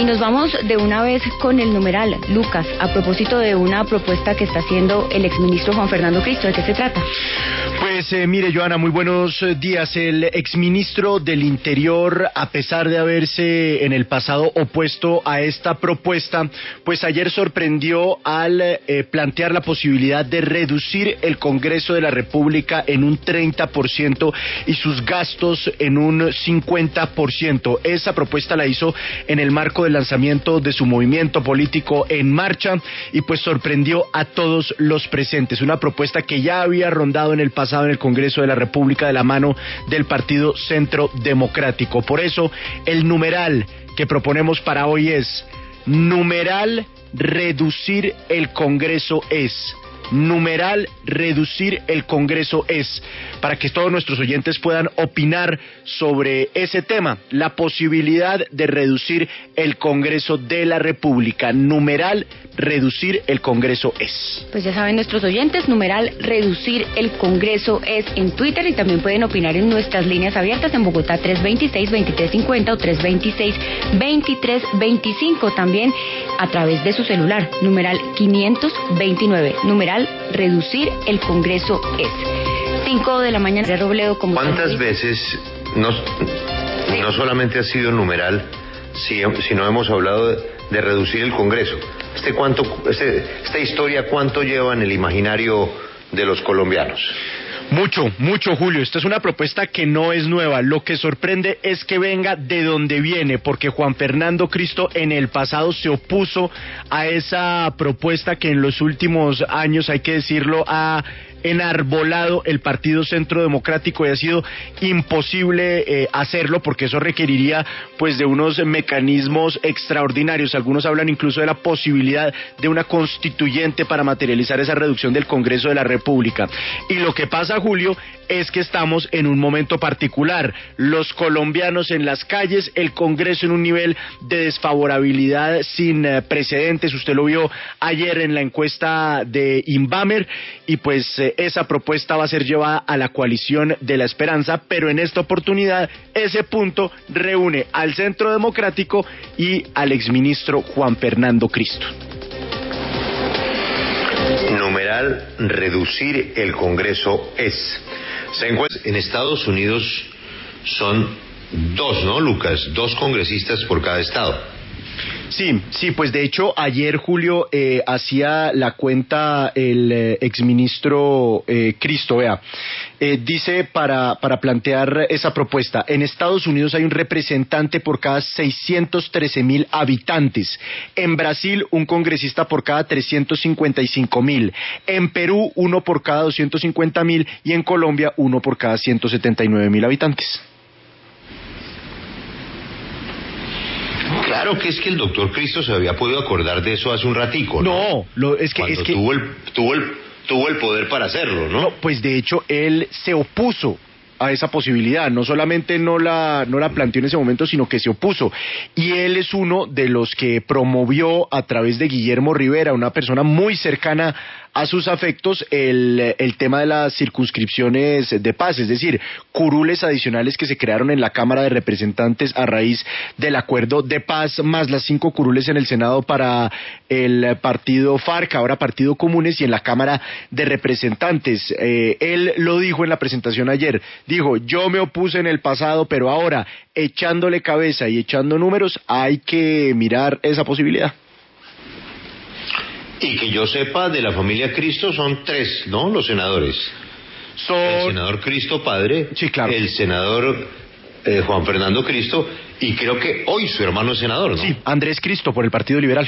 Y nos vamos de una vez con el numeral, Lucas, a propósito de una propuesta que está haciendo el exministro Juan Fernando Cristo. ¿De qué se trata? Eh, mire, Joana, muy buenos eh, días. El exministro del Interior, a pesar de haberse en el pasado opuesto a esta propuesta, pues ayer sorprendió al eh, plantear la posibilidad de reducir el Congreso de la República en un 30% y sus gastos en un 50%. Esa propuesta la hizo en el marco del lanzamiento de su movimiento político en marcha y pues sorprendió a todos los presentes. Una propuesta que ya había rondado en el pasado en el Congreso de la República de la mano del Partido Centro Democrático. Por eso, el numeral que proponemos para hoy es numeral reducir el Congreso es numeral reducir el Congreso es, para que todos nuestros oyentes puedan opinar sobre ese tema, la posibilidad de reducir el Congreso de la República, numeral reducir el Congreso es. Pues ya saben nuestros oyentes, numeral reducir el Congreso es en Twitter y también pueden opinar en nuestras líneas abiertas en Bogotá 326-2350 o 326-2325 también a través de su celular, numeral 529, numeral reducir el Congreso es. 5 de la mañana de Robledo como ¿Cuántas veces no, no solamente ha sido numeral, sino hemos hablado de, reducir el Congreso? Este cuánto, este, esta historia cuánto lleva en el imaginario de los colombianos. Mucho, mucho, Julio. Esta es una propuesta que no es nueva. Lo que sorprende es que venga de donde viene, porque Juan Fernando Cristo en el pasado se opuso a esa propuesta que en los últimos años, hay que decirlo, ha enarbolado el Partido Centro Democrático y ha sido imposible eh, hacerlo porque eso requeriría pues de unos mecanismos extraordinarios. Algunos hablan incluso de la posibilidad de una constituyente para materializar esa reducción del Congreso de la República. Y lo que pasa, Julio, es que estamos en un momento particular. Los colombianos en las calles, el Congreso en un nivel de desfavorabilidad sin eh, precedentes. Usted lo vio ayer en la encuesta de Inbamer y pues eh, esa propuesta va a ser llevada a la coalición de la esperanza, pero en esta oportunidad ese punto reúne al Centro Democrático y al exministro Juan Fernando Cristo. Numeral reducir el Congreso es. En Estados Unidos son dos, ¿no, Lucas? Dos congresistas por cada estado. Sí, sí, pues de hecho ayer Julio eh, hacía la cuenta el eh, exministro eh, Cristo, vea, dice para, para plantear esa propuesta, en Estados Unidos hay un representante por cada 613 mil habitantes, en Brasil un congresista por cada 355 mil, en Perú uno por cada 250 mil. Y en Colombia uno por cada 179 mil habitantes. Claro que es que el doctor Cristo se había podido acordar de eso hace un ratico. No, no es que, es que... Tuvo, el, tuvo, el, tuvo el poder para hacerlo, ¿no? No, pues de hecho él se opuso a esa posibilidad. No solamente no la, no la planteó en ese momento, sino que se opuso. Y él es uno de los que promovió a través de Guillermo Rivera, una persona muy cercana a sus afectos el, el, tema de las circunscripciones de paz, es decir, curules adicionales que se crearon en la Cámara de Representantes a raíz del acuerdo de paz, más las cinco curules en el Senado para el partido FARC, ahora Partido Comunes, y en la Cámara de Representantes. Eh, él lo dijo en la presentación ayer, dijo, yo me opuse en el pasado, pero ahora, echándole cabeza y echando números, hay que mirar esa posibilidad. Y que yo sepa, de la familia Cristo son tres, ¿no? Los senadores. Son... El senador Cristo Padre, sí, claro. el senador eh, Juan Fernando Cristo, y creo que hoy su hermano es senador, ¿no? Sí, Andrés Cristo por el Partido Liberal.